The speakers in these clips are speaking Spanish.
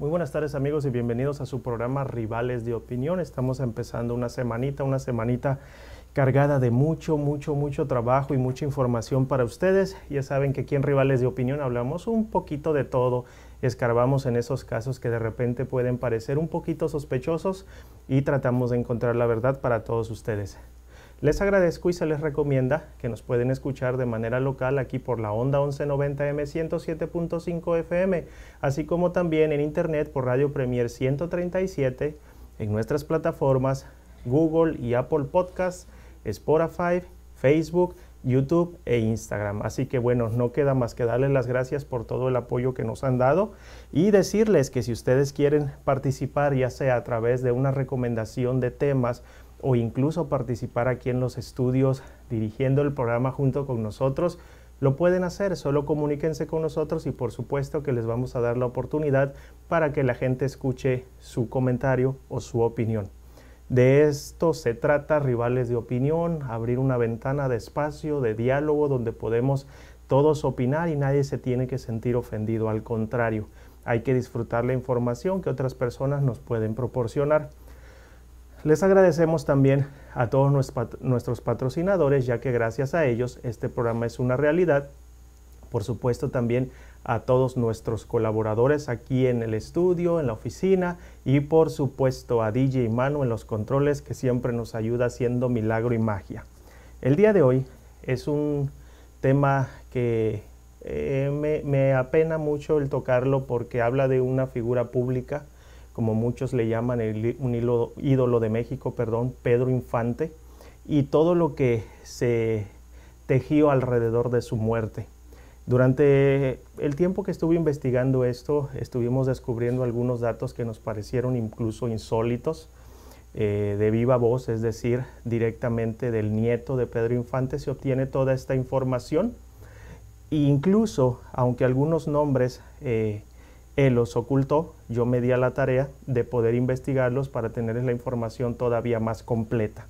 Muy buenas tardes amigos y bienvenidos a su programa Rivales de Opinión. Estamos empezando una semanita, una semanita cargada de mucho, mucho, mucho trabajo y mucha información para ustedes. Ya saben que aquí en Rivales de Opinión hablamos un poquito de todo, escarbamos en esos casos que de repente pueden parecer un poquito sospechosos y tratamos de encontrar la verdad para todos ustedes. Les agradezco y se les recomienda que nos pueden escuchar de manera local aquí por la onda 1190M 107.5 FM, así como también en internet por Radio Premier 137, en nuestras plataformas Google y Apple Podcasts, Spotify, Facebook, YouTube e Instagram. Así que bueno, no queda más que darles las gracias por todo el apoyo que nos han dado y decirles que si ustedes quieren participar, ya sea a través de una recomendación de temas, o incluso participar aquí en los estudios dirigiendo el programa junto con nosotros, lo pueden hacer, solo comuníquense con nosotros y por supuesto que les vamos a dar la oportunidad para que la gente escuche su comentario o su opinión. De esto se trata, rivales de opinión, abrir una ventana de espacio, de diálogo, donde podemos todos opinar y nadie se tiene que sentir ofendido. Al contrario, hay que disfrutar la información que otras personas nos pueden proporcionar. Les agradecemos también a todos nuestros patrocinadores, ya que gracias a ellos este programa es una realidad. Por supuesto también a todos nuestros colaboradores aquí en el estudio, en la oficina y por supuesto a DJ Manu en los controles que siempre nos ayuda haciendo milagro y magia. El día de hoy es un tema que eh, me, me apena mucho el tocarlo porque habla de una figura pública como muchos le llaman un ídolo de México, perdón, Pedro Infante, y todo lo que se tejió alrededor de su muerte. Durante el tiempo que estuve investigando esto, estuvimos descubriendo algunos datos que nos parecieron incluso insólitos, eh, de viva voz, es decir, directamente del nieto de Pedro Infante se obtiene toda esta información. E incluso, aunque algunos nombres eh, él los ocultó, yo me di a la tarea de poder investigarlos para tener la información todavía más completa.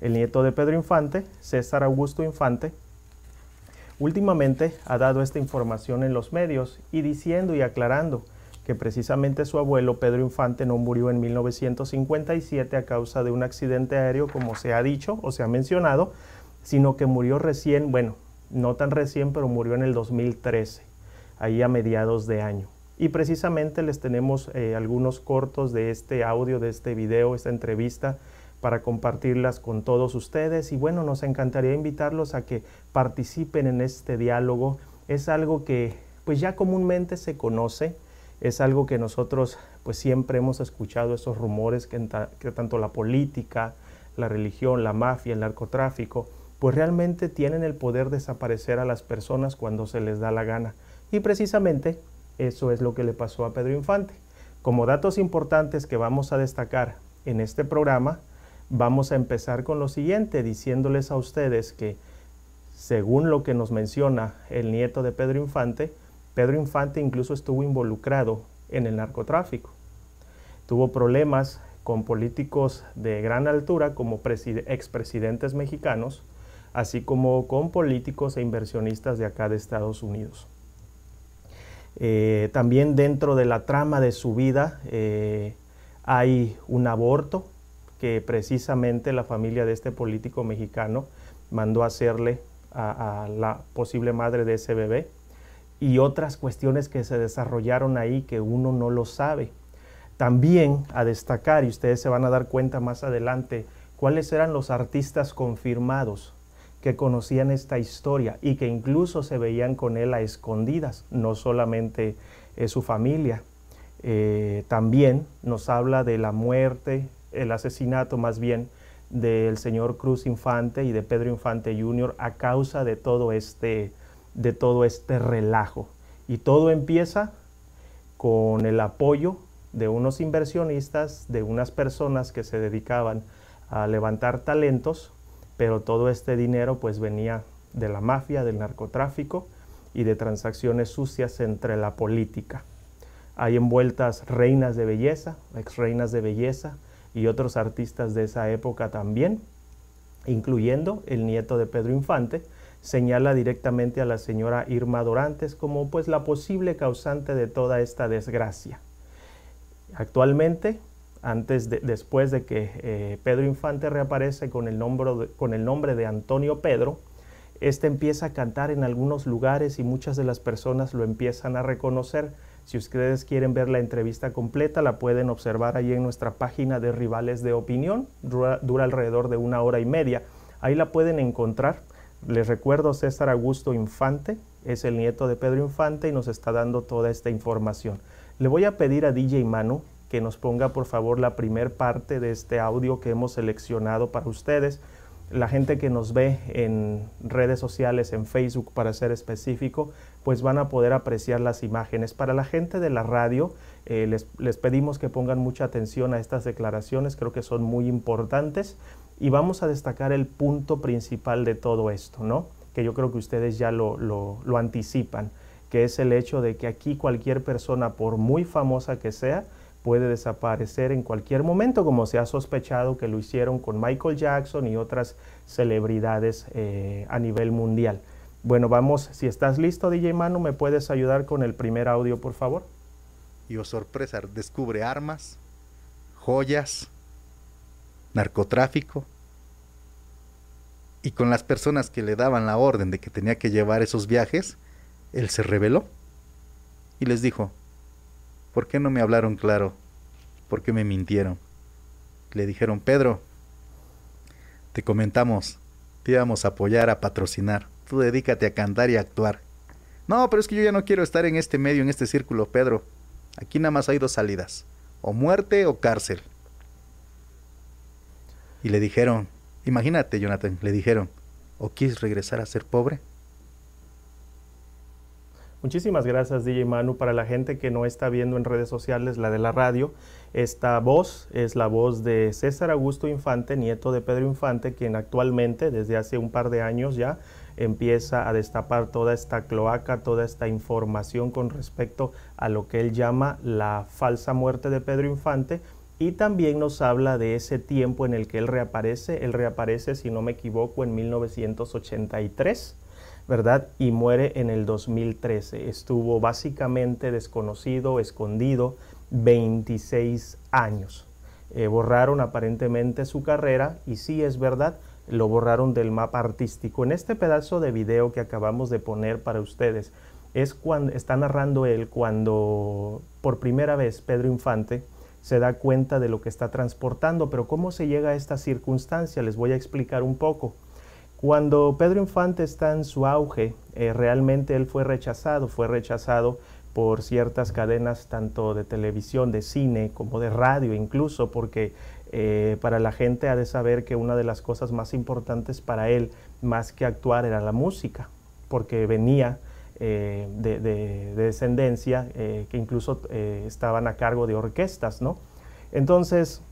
El nieto de Pedro Infante, César Augusto Infante, últimamente ha dado esta información en los medios y diciendo y aclarando que precisamente su abuelo Pedro Infante no murió en 1957 a causa de un accidente aéreo como se ha dicho o se ha mencionado, sino que murió recién, bueno, no tan recién, pero murió en el 2013, ahí a mediados de año. Y precisamente les tenemos eh, algunos cortos de este audio, de este video, esta entrevista para compartirlas con todos ustedes. Y bueno, nos encantaría invitarlos a que participen en este diálogo. Es algo que pues ya comúnmente se conoce, es algo que nosotros pues siempre hemos escuchado esos rumores que, que tanto la política, la religión, la mafia, el narcotráfico, pues realmente tienen el poder de desaparecer a las personas cuando se les da la gana. Y precisamente eso es lo que le pasó a Pedro Infante. Como datos importantes que vamos a destacar en este programa, vamos a empezar con lo siguiente, diciéndoles a ustedes que, según lo que nos menciona el nieto de Pedro Infante, Pedro Infante incluso estuvo involucrado en el narcotráfico. Tuvo problemas con políticos de gran altura como expresidentes mexicanos, así como con políticos e inversionistas de acá de Estados Unidos. Eh, también dentro de la trama de su vida eh, hay un aborto que precisamente la familia de este político mexicano mandó hacerle a, la posible madre de ese bebé y otras cuestiones que se desarrollaron ahí que uno no lo sabe. También a destacar, y ustedes se van a dar cuenta más adelante, cuáles eran los artistas confirmados que conocían esta historia y que incluso se veían con él a escondidas, no solamente eh, su familia. Eh, también nos habla de la muerte, el asesinato más bien del señor Cruz Infante y de Pedro Infante Jr. a causa de todo este, de todo este relajo. Y todo empieza con el apoyo de unos inversionistas, de unas personas que se dedicaban a levantar talentos pero todo este dinero pues venía de la mafia, del narcotráfico y de transacciones sucias entre la política. Hay envueltas reinas de belleza, ex reinas de belleza y otros artistas de esa época también, incluyendo el nieto de Pedro Infante, señala directamente a la señora Irma Dorantes como pues la posible causante de toda esta desgracia. Actualmente, antes de, después de que eh, Pedro Infante reaparece con el, nombre de, con el nombre de Antonio Pedro, este empieza a cantar en algunos lugares y muchas de las personas lo empiezan a reconocer. Si ustedes quieren ver la entrevista completa, la pueden observar ahí en nuestra página de Rivales de Opinión. Dura, dura alrededor de una hora y media. Ahí la pueden encontrar. Les recuerdo, César Augusto Infante es el nieto de Pedro Infante y nos está dando toda esta información. Le voy a pedir a DJ Manu que nos ponga por favor la primer parte de este audio que hemos seleccionado para ustedes. La gente que nos ve en redes sociales, en Facebook para ser específico, pues van a poder apreciar las imágenes. Para la gente de la radio, eh, les, les pedimos que pongan mucha atención a estas declaraciones, creo que son muy importantes y vamos a destacar el punto principal de todo esto, ¿no? Que yo creo que ustedes ya lo, lo, lo anticipan, que es el hecho de que aquí cualquier persona, por muy famosa que sea, puede desaparecer en cualquier momento, como se ha sospechado que lo hicieron con Michael Jackson y otras celebridades eh, a nivel mundial. Bueno, vamos, si estás listo, DJ Manu, ¿me puedes ayudar con el primer audio, por favor? Y oh sorpresa, descubre armas, joyas, narcotráfico. Y con las personas que le daban la orden de que tenía que llevar esos viajes, él se rebeló y les dijo, ¿Por qué no me hablaron claro? ¿Por qué me mintieron? Le dijeron, Pedro, te comentamos, te íbamos a apoyar, a patrocinar. Tú dedícate a cantar y a actuar. No, pero es que yo ya no quiero estar en este medio, en este círculo, Pedro. Aquí nada más hay dos salidas, o muerte o cárcel. Y le dijeron, imagínate, Jonathan, le dijeron, ¿o quieres regresar a ser pobre? Muchísimas gracias DJ Manu. Para la gente que no está viendo en redes sociales la de la radio, esta voz es la voz de César Augusto Infante, nieto de Pedro Infante, quien actualmente, desde hace un par de años ya, empieza a destapar toda esta cloaca, toda esta información con respecto a lo que él llama la falsa muerte de Pedro Infante. Y también nos habla de ese tiempo en el que él reaparece. Él reaparece, si no me equivoco, en 1983 ¿verdad? Y muere en el 2013. Estuvo básicamente desconocido, escondido, 26 años. Eh, borraron aparentemente su carrera y sí es verdad, lo borraron del mapa artístico. En este pedazo de video que acabamos de poner para ustedes, es cuando está narrando él cuando por primera vez Pedro Infante se da cuenta de lo que está transportando, pero cómo se llega a esta circunstancia, les voy a explicar un poco. Cuando Pedro Infante está en su auge, eh, realmente él fue rechazado, fue rechazado por ciertas cadenas tanto de televisión, de cine, como de radio incluso, porque eh, para la gente ha de saber que una de las cosas más importantes para él, más que actuar, era la música, porque venía eh, de, de, descendencia que incluso estaban a cargo de orquestas, ¿no? Entonces,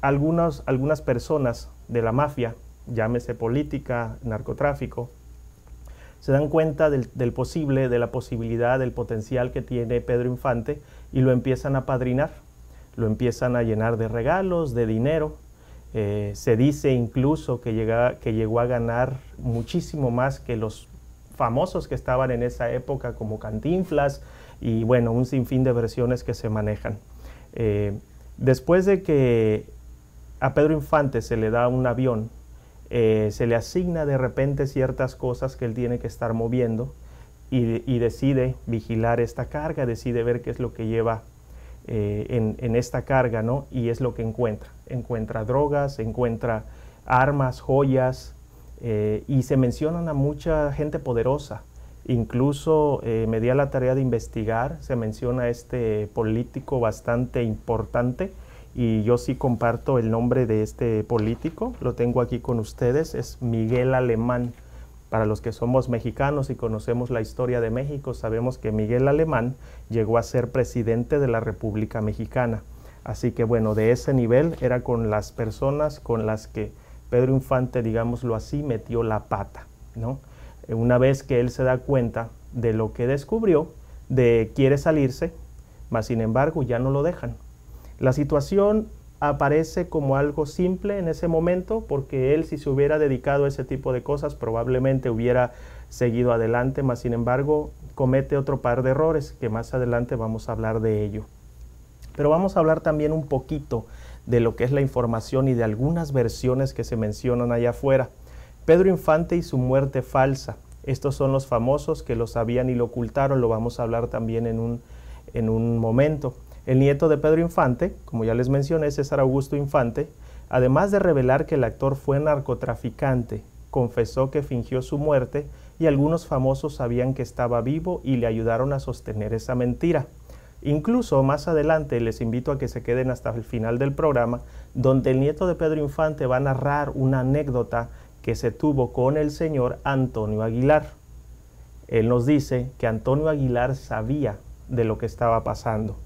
algunas, algunas personas de la mafia llámese política, narcotráfico, se dan cuenta del, posible, de la posibilidad, del potencial que tiene Pedro Infante y lo empiezan a padrinar, lo empiezan a llenar de regalos, de dinero. Eh, se dice incluso que, llega, que llegó a ganar muchísimo más que los famosos que estaban en esa época como Cantinflas y bueno, un sinfín de versiones que se manejan. Eh, después de que a Pedro Infante se le da un avión eh, se le asigna de repente ciertas cosas que él tiene que estar moviendo y, decide vigilar esta carga, decide ver qué es lo que lleva eh, en, esta carga, ¿no? Y es lo que encuentra. Encuentra drogas, encuentra armas, joyas, eh, y se mencionan a mucha gente poderosa. Incluso me di la tarea de investigar, se menciona a este político bastante importante y yo sí comparto el nombre de este político, lo tengo aquí con ustedes, es Miguel Alemán. Para los que somos mexicanos y conocemos la historia de México, sabemos que Miguel Alemán llegó a ser presidente de la República Mexicana. Así que bueno, de ese nivel era con las personas con las que Pedro Infante, digámoslo así, metió la pata, ¿no? Una vez que él se da cuenta de lo que descubrió, de quiere salirse, mas sin embargo ya no lo dejan. La situación aparece como algo simple en ese momento porque él si se hubiera dedicado a ese tipo de cosas probablemente hubiera seguido adelante, mas sin embargo comete otro par de errores que más adelante vamos a hablar de ello. Pero vamos a hablar también un poquito de lo que es la información y de algunas versiones que se mencionan allá afuera. Pedro Infante y su muerte falsa. Estos son los famosos que lo sabían y lo ocultaron, lo vamos a hablar también en un, en un momento. El nieto de Pedro Infante, como ya les mencioné, César Augusto Infante, además de revelar que el actor fue narcotraficante, confesó que fingió su muerte y algunos famosos sabían que estaba vivo y le ayudaron a sostener esa mentira. Incluso más adelante les invito a que se queden hasta el final del programa, donde el nieto de Pedro Infante va a narrar una anécdota que se tuvo con el señor Antonio Aguilar. Él nos dice que Antonio Aguilar sabía de lo que estaba pasando.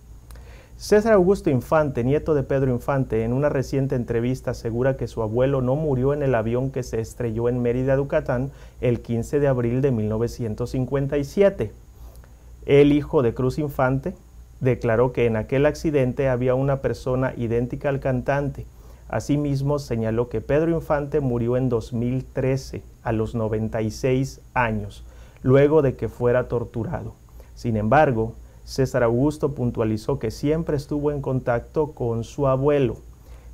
César Augusto Infante, nieto de Pedro Infante, en una reciente entrevista asegura que su abuelo no murió en el avión que se estrelló en Mérida, Yucatán, el 15 de abril de 1957. El hijo de Cruz Infante declaró que en aquel accidente había una persona idéntica al cantante. Asimismo, señaló que Pedro Infante murió en 2013, a los 96 años, luego de que fuera torturado. Sin embargo, César Augusto puntualizó que siempre estuvo en contacto con su abuelo.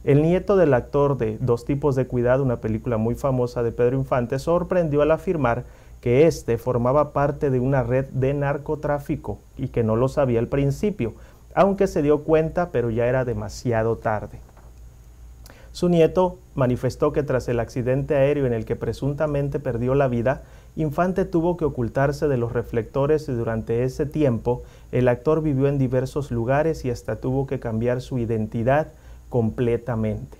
El nieto del actor de Dos tipos de cuidado, una película muy famosa de Pedro Infante, sorprendió al afirmar que éste formaba parte de una red de narcotráfico y que no lo sabía al principio, aunque se dio cuenta, pero ya era demasiado tarde. Su nieto manifestó que tras el accidente aéreo en el que presuntamente perdió la vida, Infante tuvo que ocultarse de los reflectores y durante ese tiempo el actor vivió en diversos lugares y hasta tuvo que cambiar su identidad completamente.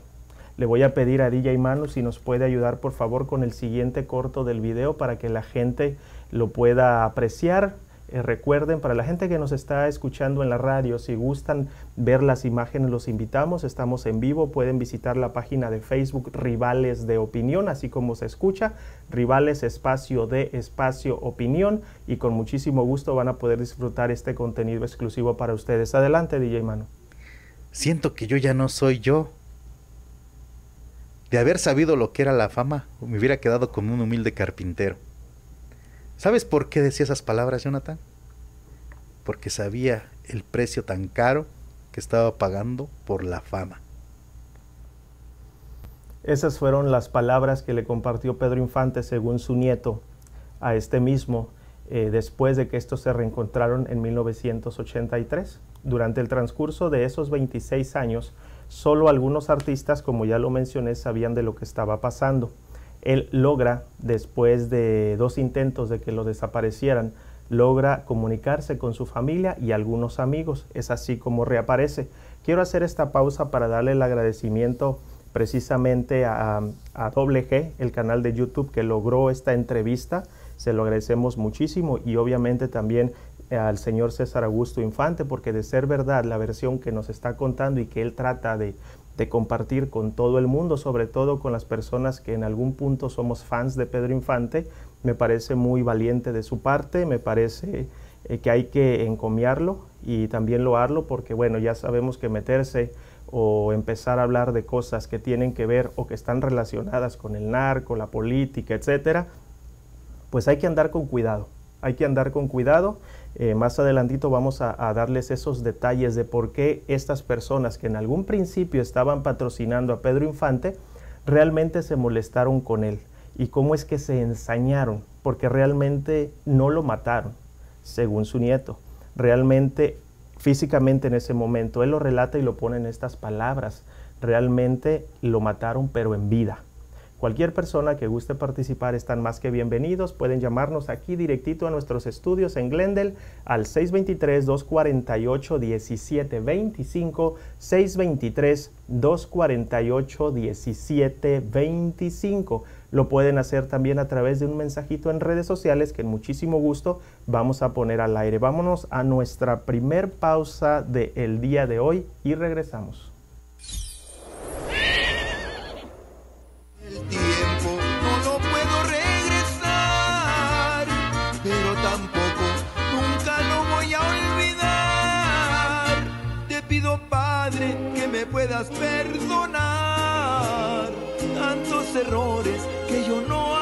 Le voy a pedir a DJ Manu si nos puede ayudar por favor con el siguiente corto del video para que la gente lo pueda apreciar. Eh, recuerden, para la gente que nos está escuchando en la radio, si gustan ver las imágenes, los invitamos. Estamos en vivo. Pueden visitar la página de Facebook Rivales de Opinión, así como se escucha. Rivales Espacio de Espacio Opinión. Y con muchísimo gusto van a poder disfrutar este contenido exclusivo para ustedes. Adelante, DJ Manu. Siento que yo ya no soy yo. De haber sabido lo que era la fama, me hubiera quedado como un humilde carpintero. ¿Sabes por qué decía esas palabras, Jonathan? Porque sabía el precio tan caro que estaba pagando por la fama. Esas fueron las palabras que le compartió Pedro Infante, según su nieto, a este mismo, eh, después de que estos se reencontraron en 1983. Durante el transcurso de esos 26 años, Solo algunos artistas, como ya lo mencioné, sabían de lo que estaba pasando. Él logra, después de dos intentos de que lo desaparecieran, logra comunicarse con su familia y algunos amigos. Es así como reaparece. Quiero hacer esta pausa para darle el agradecimiento precisamente a, a WG, el canal de YouTube que logró esta entrevista. Se lo agradecemos muchísimo y obviamente también al señor César Augusto Infante, porque de ser verdad la versión que nos está contando y que él trata de, compartir con todo el mundo, sobre todo con las personas que en algún punto somos fans de Pedro Infante, me parece muy valiente de su parte, me parece eh, que hay que encomiarlo y también loarlo, porque bueno, ya sabemos que meterse o empezar a hablar de cosas que tienen que ver o que están relacionadas con el narco, la política, etcétera, pues hay que andar con cuidado, hay que andar con cuidado eh, más adelantito vamos a, darles esos detalles de por qué estas personas que en algún principio estaban patrocinando a Pedro Infante realmente se molestaron con él y cómo es que se ensañaron, porque realmente no lo mataron, según su nieto. Realmente, físicamente en ese momento, él lo relata y lo pone en estas palabras. Realmente lo mataron, pero en vida. Cualquier persona que guste participar están más que bienvenidos. Pueden llamarnos aquí directito a nuestros estudios en Glendale al 623-248-1725, 623-248-1725. Lo pueden hacer también a través de un mensajito en redes sociales que en muchísimo gusto vamos a poner al aire. Vámonos a nuestra primer pausa del día de hoy y regresamos. Puedas perdonar tantos errores que yo no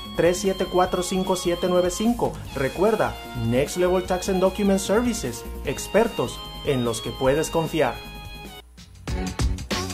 374-5795. Recuerda, Next Level Tax and Document Services, expertos en los que puedes confiar.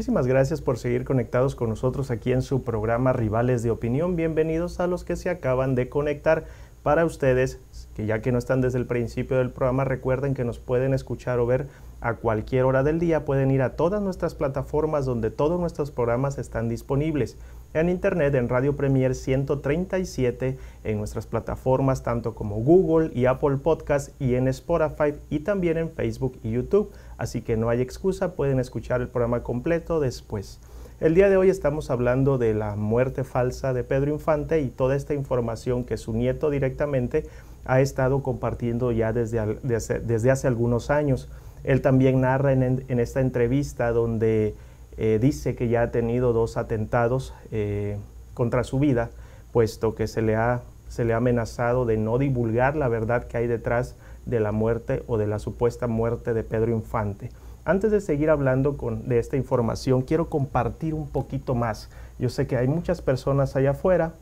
Muchísimas gracias por seguir conectados con nosotros aquí en su programa Rivales de Opinión. Bienvenidos a los que se acaban de conectar. Para ustedes, que ya que no están desde el principio del programa, recuerden que nos pueden escuchar o ver a cualquier hora del día. Pueden ir a todas nuestras plataformas donde todos nuestros programas están disponibles. En Internet, en Radio Premier 137, en nuestras plataformas tanto como Google y Apple Podcast y en Spotify y también en Facebook y YouTube. Así que no hay excusa, pueden escuchar el programa completo después. El día de hoy estamos hablando de la muerte falsa de Pedro Infante y toda esta información que su nieto directamente ha estado compartiendo ya desde, desde, hace algunos años. Él también narra en esta entrevista donde eh, dice que ya ha tenido dos atentados eh, contra su vida, puesto que se le, ha, se le ha amenazado de no divulgar la verdad que hay detrás de la muerte o de la supuesta muerte de Pedro Infante. Antes de seguir hablando con, de esta información, quiero compartir un poquito más. Yo sé que hay muchas personas allá afuera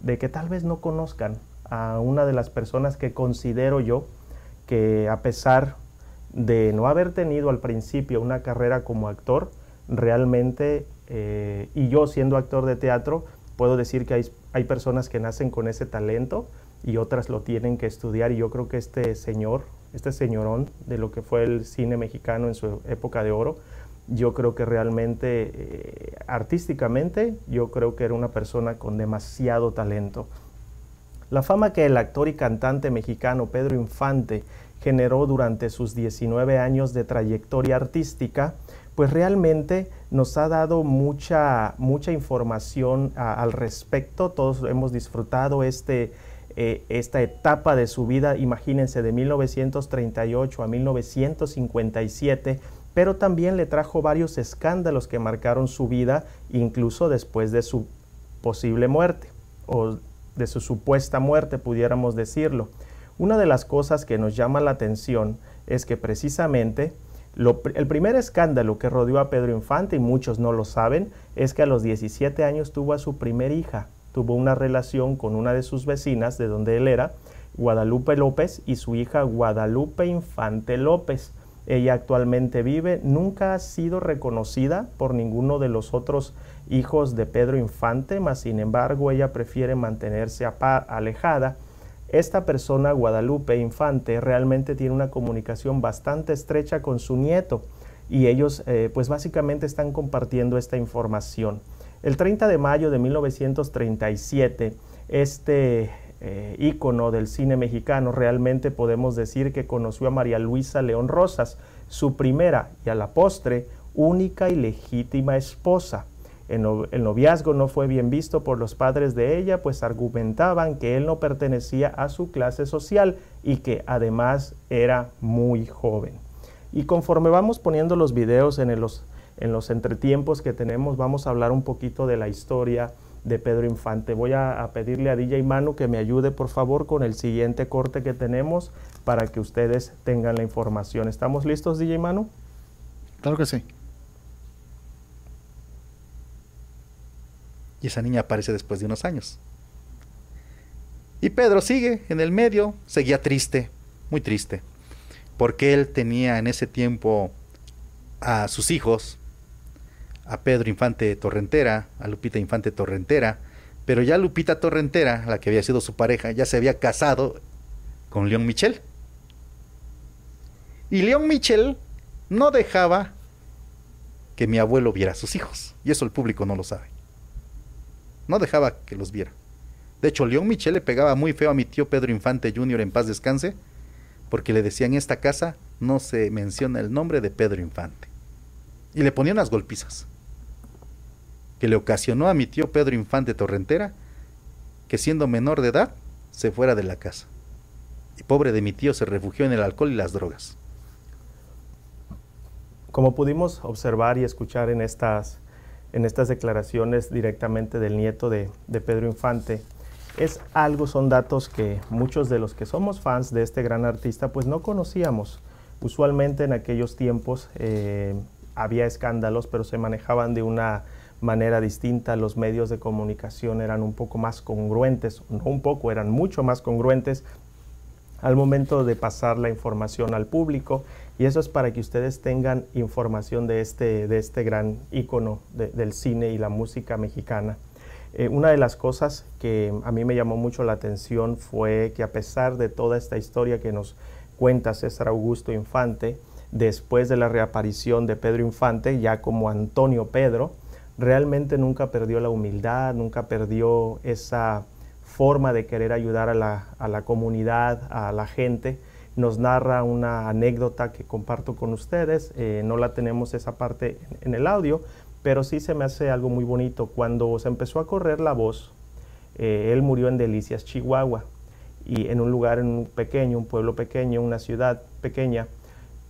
de que tal vez no conozcan a una de las personas que considero yo que a pesar de no haber tenido al principio una carrera como actor, realmente, eh, y yo siendo actor de teatro, puedo decir que hay, hay personas que nacen con ese talento y otras lo tienen que estudiar y yo creo que este señor, este señorón de lo que fue el cine mexicano en su época de oro, yo creo que realmente eh, artísticamente yo creo que era una persona con demasiado talento. La fama que el actor y cantante mexicano Pedro Infante generó durante sus 19 años de trayectoria artística, pues realmente nos ha dado mucha, mucha información al respecto. Todos hemos disfrutado este, eh, esta etapa de su vida, imagínense, de 1938 a 1957, pero también le trajo varios escándalos que marcaron su vida, incluso después de su posible muerte, o de su supuesta muerte, pudiéramos decirlo. Una de las cosas que nos llama la atención es que precisamente lo, el primer escándalo que rodeó a Pedro Infante, y muchos no lo saben, es que a los 17 años tuvo a su primer hija, tuvo una relación con una de sus vecinas de donde él era, Guadalupe López, y su hija Guadalupe Infante López. Ella actualmente vive, nunca ha sido reconocida por ninguno de los otros hijos de Pedro Infante, mas sin embargo ella prefiere mantenerse alejada. Esta persona, Guadalupe Infante, realmente tiene una comunicación bastante estrecha con su nieto y ellos eh, pues básicamente están compartiendo esta información. El 30 de mayo de 1937, este eh, ícono del cine mexicano, realmente podemos decir que conoció a María Luisa León Rosas, su primera y a la postre única y legítima esposa. El, noviazgo no fue bien visto por los padres de ella, pues argumentaban que él no pertenecía a su clase social y que además era muy joven. Y conforme vamos poniendo los videos en los, en los entretiempos que tenemos, vamos a hablar un poquito de la historia de Pedro Infante. Voy a, pedirle a DJ Manu que me ayude por favor con el siguiente corte que tenemos para que ustedes tengan la información. ¿Estamos listos, DJ Manu? Claro que sí. Y esa niña aparece después de unos años. Y Pedro sigue en el medio, seguía triste, muy triste, porque él tenía en ese tiempo a sus hijos, a Pedro Infante Torrentera, a Lupita Infante Torrentera, pero ya Lupita Torrentera, la que había sido su pareja, ya se había casado con León Michel. Y León Michel no dejaba que mi abuelo viera a sus hijos, y eso el público no lo sabe. No dejaba que los viera. De hecho, León Michel le pegaba muy feo a mi tío Pedro Infante Jr. en paz descanse, porque le decía en esta casa no se menciona el nombre de Pedro Infante. Y le ponía unas golpizas que le ocasionó a mi tío Pedro Infante Torrentera que siendo menor de edad se fuera de la casa. Y pobre de mi tío se refugió en el alcohol y las drogas. Como pudimos observar y escuchar en estas, en estas declaraciones directamente del nieto de, Pedro Infante, es algo, son datos que muchos de los que somos fans de este gran artista pues no conocíamos. Usualmente en aquellos tiempos eh, había escándalos, pero se manejaban de una manera distinta, los medios de comunicación eran un poco más congruentes, no un poco, eran mucho más congruentes al momento de pasar la información al público y eso es para que ustedes tengan información de este, de este gran ícono del cine y la música mexicana. Eh, una de las cosas que a mí me llamó mucho la atención fue que a pesar de toda esta historia que nos cuenta César Augusto Infante, después de la reaparición de Pedro Infante, ya como Antonio Pedro, realmente nunca perdió la humildad, nunca perdió esa forma de querer ayudar a la, comunidad, a la gente. Nos narra una anécdota que comparto con ustedes, eh, no la tenemos esa parte en, el audio, pero sí se me hace algo muy bonito. Cuando se empezó a correr la voz, eh, él murió en Delicias, Chihuahua, y en un lugar en un pequeño, un pueblo pequeño, una ciudad pequeña,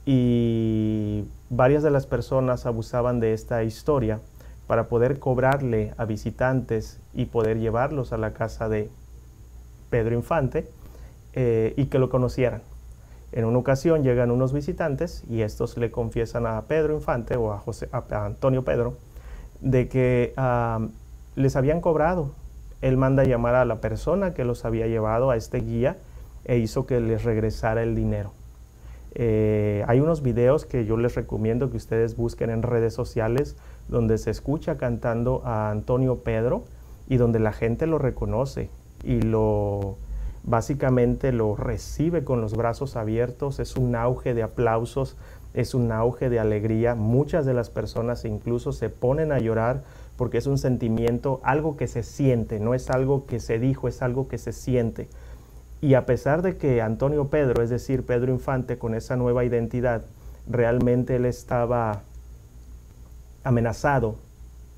y varias de las personas abusaban de esta historia para poder cobrarle a visitantes y poder llevarlos a la casa de Pedro Infante eh, y que lo conocieran. En una ocasión llegan unos visitantes y estos le confiesan a Pedro Infante o a, José, a Antonio Pedro de que les habían cobrado. Él manda llamar a la persona que los había llevado a este guía e hizo que les regresara el dinero. Eh, hay unos videos que yo les recomiendo que ustedes busquen en redes sociales donde se escucha cantando a Antonio Pedro y donde la gente lo reconoce y lo básicamente lo recibe con los brazos abiertos, es un auge de aplausos, es un auge de alegría, muchas de las personas incluso se ponen a llorar porque es un sentimiento, algo que se siente, no es algo que se dijo, es algo que se siente. Y a pesar de que Antonio Pedro, es decir, Pedro Infante, con esa nueva identidad, realmente él estaba amenazado,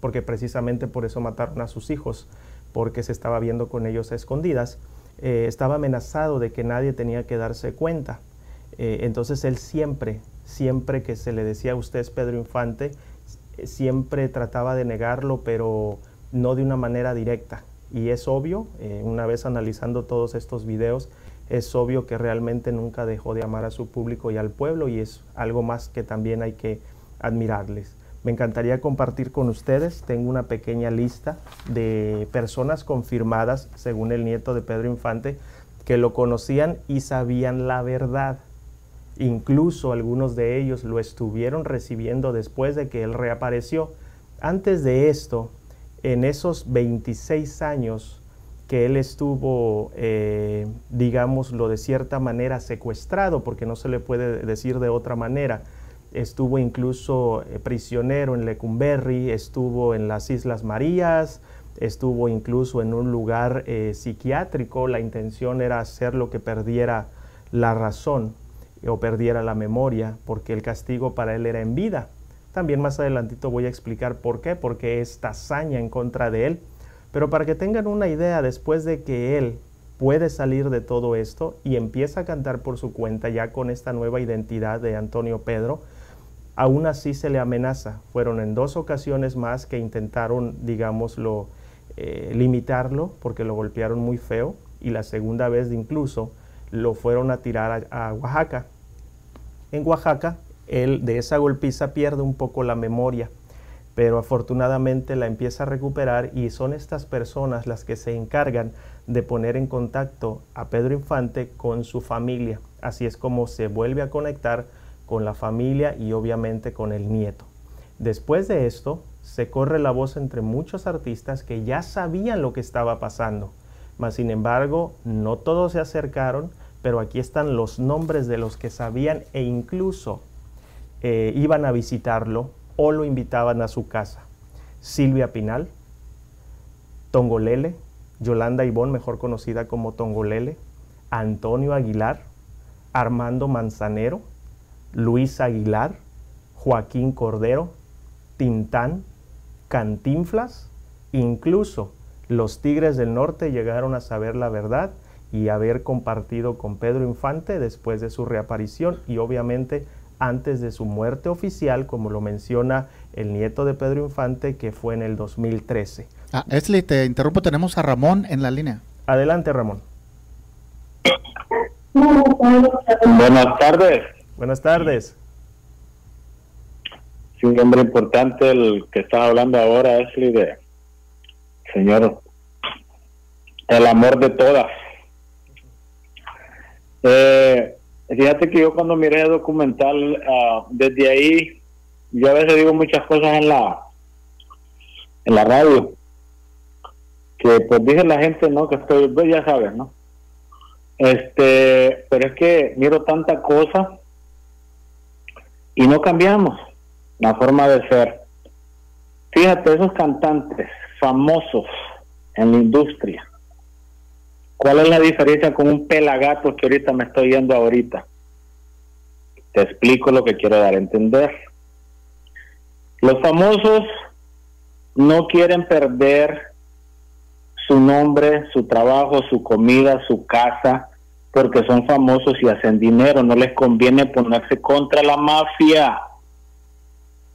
porque precisamente por eso mataron a sus hijos, porque se estaba viendo con ellos a escondidas, eh, estaba amenazado de que nadie tenía que darse cuenta. Eh, entonces él siempre, siempre que se le decía a usted es Pedro Infante, siempre trataba de negarlo, pero no de una manera directa. Y es obvio, eh, una vez analizando todos estos videos, es obvio que realmente nunca dejó de amar a su público y al pueblo y es algo más que también hay que admirarles. Me encantaría compartir con ustedes, tengo una pequeña lista de personas confirmadas, según el nieto de Pedro Infante, que lo conocían y sabían la verdad. Incluso algunos de ellos lo estuvieron recibiendo después de que él reapareció. Antes de esto, en esos 26 años que él estuvo, eh, digámoslo de cierta manera, secuestrado, porque no se le puede decir de otra manera, estuvo incluso eh, prisionero en Lecumberri, estuvo en las Islas Marías, estuvo incluso en un lugar eh, psiquiátrico, la intención era hacer lo que perdiera la razón o perdiera la memoria, porque el castigo para él era en vida. También más adelantito voy a explicar por qué, porque esta hazaña en contra de él. Pero para que tengan una idea, después de que él puede salir de todo esto y empieza a cantar por su cuenta ya con esta nueva identidad de Antonio Pedro, aún así se le amenaza. Fueron en dos ocasiones más que intentaron, digámoslo, eh, limitarlo porque lo golpearon muy feo y la segunda vez incluso lo fueron a tirar a Oaxaca. En Oaxaca él de esa golpiza pierde un poco la memoria, pero afortunadamente la empieza a recuperar y son estas personas las que se encargan de poner en contacto a Pedro Infante con su familia. Así es como se vuelve a conectar con la familia y obviamente con el nieto. Después de esto, se corre la voz entre muchos artistas que ya sabían lo que estaba pasando, mas sin embargo no todos se acercaron, pero aquí están los nombres de los que sabían e incluso eh, iban a visitarlo o lo invitaban a su casa. Silvia Pinal, Tongolele, Yolanda Ibón, mejor conocida como Tongolele, Antonio Aguilar, Armando Manzanero, Luis Aguilar, Joaquín Cordero, Tintán, Cantinflas, incluso los Tigres del Norte llegaron a saber la verdad y haber compartido con Pedro Infante después de su reaparición y obviamente antes de su muerte oficial, como lo menciona el nieto de Pedro Infante, que fue en el 2013. Ah, Esli, te interrumpo, tenemos a Ramón en la línea. Adelante, Ramón. Buenas tardes. Buenas tardes. Sí, un hombre importante el que está hablando ahora, Esli, de Señor, el amor de todas. Eh, Fíjate que yo cuando miré el documental, ah, desde ahí, yo a veces digo muchas cosas en la en la radio, que pues dice la gente, ¿no? Que estoy, pues ya sabes, ¿no? Este, pero es que miro tanta cosa y no cambiamos la forma de ser. Fíjate, esos cantantes famosos en la industria, ¿Cuál es la diferencia con un pelagato que ahorita me estoy yendo ahorita? Te explico lo que quiero dar a entender. Los famosos no quieren perder su nombre, su trabajo, su comida, su casa, porque son famosos y hacen dinero. No les conviene ponerse contra la mafia.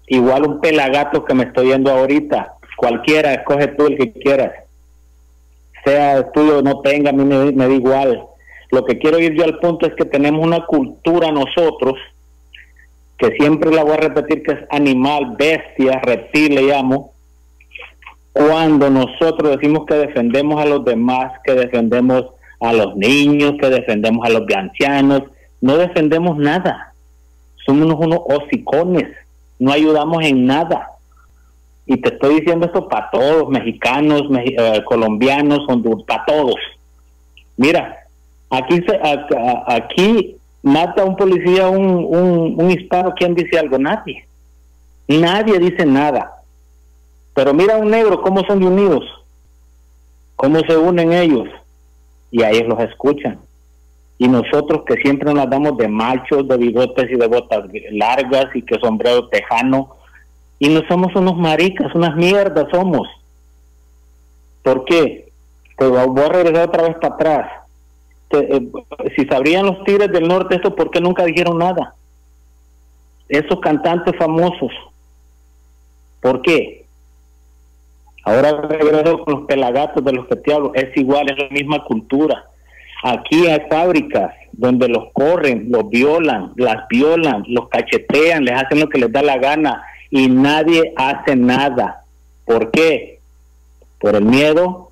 Igual un pelagato que me estoy yendo ahorita. Cualquiera, escoge tú el que quieras sea estudio o no tenga, a mí me, da igual. Lo que quiero ir yo al punto es que tenemos una cultura nosotros, que siempre la voy a repetir que es animal, bestia, reptil, le llamo, cuando nosotros decimos que defendemos a los demás, que defendemos a los niños, que defendemos a los ancianos, no defendemos nada. Somos unos hocicones, no ayudamos en nada y te estoy diciendo esto para todos, mexicanos, eh, colombianos, hondureños, para todos. Mira, aquí se, aquí mata un policía un, un, un hispano, ¿quién dice algo? Nadie. Nadie dice nada. Pero mira un negro, cómo son unidos, cómo se unen ellos, y a ellos los escuchan. Y nosotros que siempre nos damos de machos, de bigotes y de botas largas y que sombrero tejano, y no somos unos maricas, unas mierdas somos. ¿Por qué? Te voy a regresar otra vez para atrás. Eh, si sabrían los tigres del norte esto, ¿por qué nunca dijeron nada? Esos cantantes famosos. ¿Por qué? Ahora regreso con los pelagatos de los hablo. Es igual, es la misma cultura. Aquí hay fábricas donde los corren, los violan, las violan, los cachetean, les hacen lo que les da la gana y nadie hace nada. ¿Por qué? Por el miedo,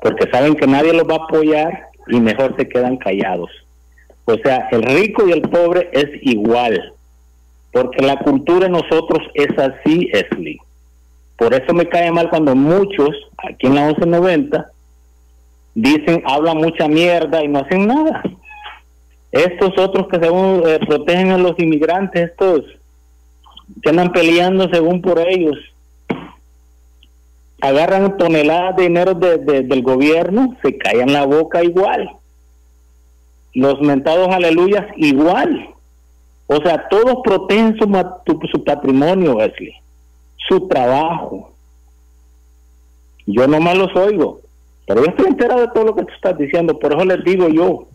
porque saben que nadie los va a apoyar y mejor se quedan callados. O sea, el rico y el pobre es igual, porque la cultura en nosotros es así, Esli. Por eso me cae mal cuando muchos, aquí en la 1190, dicen, hablan mucha mierda y no hacen nada. Estos otros que según eh, protegen a los inmigrantes, estos que andan peleando según por ellos, agarran toneladas de dinero del gobierno, se callan la boca igual. Los mentados aleluyas igual. O sea, todos protegen su, su patrimonio, Wesley, su trabajo. Yo nomás los oigo, pero yo estoy enterado de todo lo que tú estás diciendo, por eso les digo yo,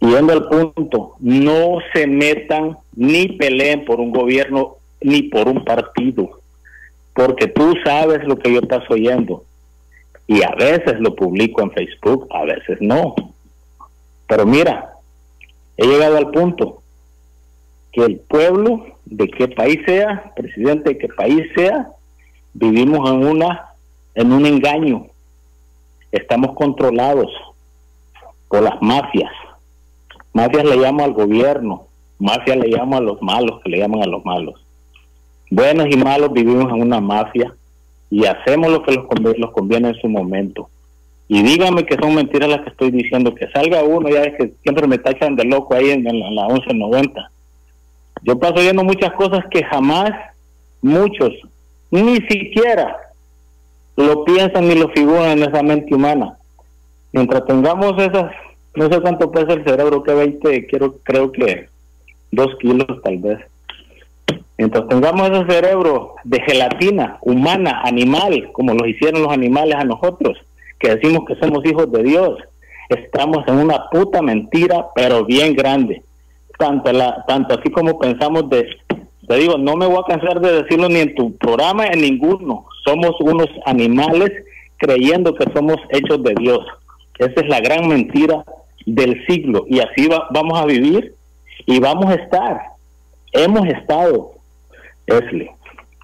yendo al punto, no se metan ni peleen por un gobierno ni por un partido porque tú sabes lo que yo estás oyendo. Y a veces lo publico en Facebook, a veces no. Pero mira, he llegado al punto que el pueblo, de qué país sea, presidente de qué país sea, vivimos en una en un engaño. Estamos controlados por las mafias. Mafias le llamo al gobierno, mafias le llamo a los malos, que le llaman a los malos buenos y malos vivimos en una mafia y hacemos lo que los conviene, los conviene en su momento. Y dígame que son mentiras las que estoy diciendo, que salga uno, ya es que siempre me tachan de loco ahí en, la 1190. Yo paso viendo muchas cosas que jamás muchos, ni siquiera lo piensan ni lo figuran en esa mente humana. Mientras tengamos esas, no sé cuánto pesa el cerebro, que 20, quiero, creo que dos kilos tal vez Mientras tengamos ese cerebro de gelatina humana, animal, como los hicieron los animales a nosotros, que decimos que somos hijos de Dios, estamos en una puta mentira, pero bien grande. Tanto, la, tanto así como pensamos de, te digo, no me voy a cansar de decirlo ni en tu programa, en ninguno. Somos unos animales creyendo que somos hechos de Dios. Esa es la gran mentira del siglo y así vamos a vivir y vamos a estar. Hemos estado Esli.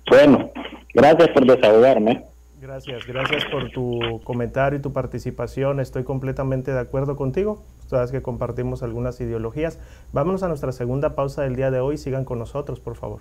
Bueno, gracias por desahogarme. Gracias, gracias por tu comentario y tu participación. Estoy completamente de acuerdo contigo. Sabes que compartimos algunas ideologías. Vámonos a nuestra segunda pausa del día de hoy. Sigan con nosotros, por favor.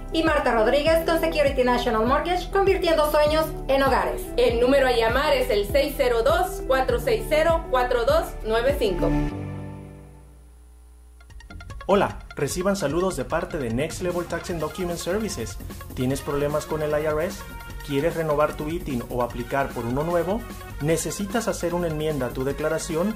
y Marta Rodríguez con Security National Mortgage, convirtiendo sueños en hogares. El número a llamar es el 602-460-4295. Hola, reciban saludos de parte de Next Level Tax and Document Services. ¿Tienes problemas con el IRS? ¿Quieres renovar tu ITIN o aplicar por uno nuevo? ¿Necesitas hacer una enmienda a tu declaración?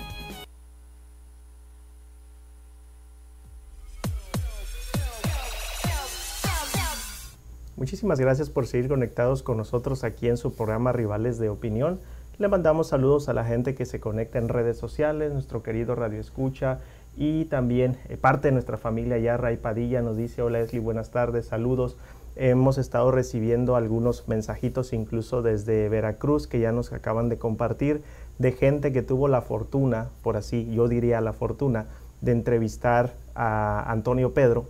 Muchísimas gracias por seguir conectados con nosotros aquí en su programa Rivales de Opinión. Le mandamos saludos a la gente que se conecta en redes sociales, nuestro querido Radio Escucha y también eh, parte de nuestra familia ya, Ray Padilla, nos dice, hola Leslie, buenas tardes, saludos. Hemos estado recibiendo algunos mensajitos incluso desde Veracruz que ya nos acaban de compartir de gente que tuvo la fortuna, por así yo diría la fortuna, de entrevistar a Antonio Pedro,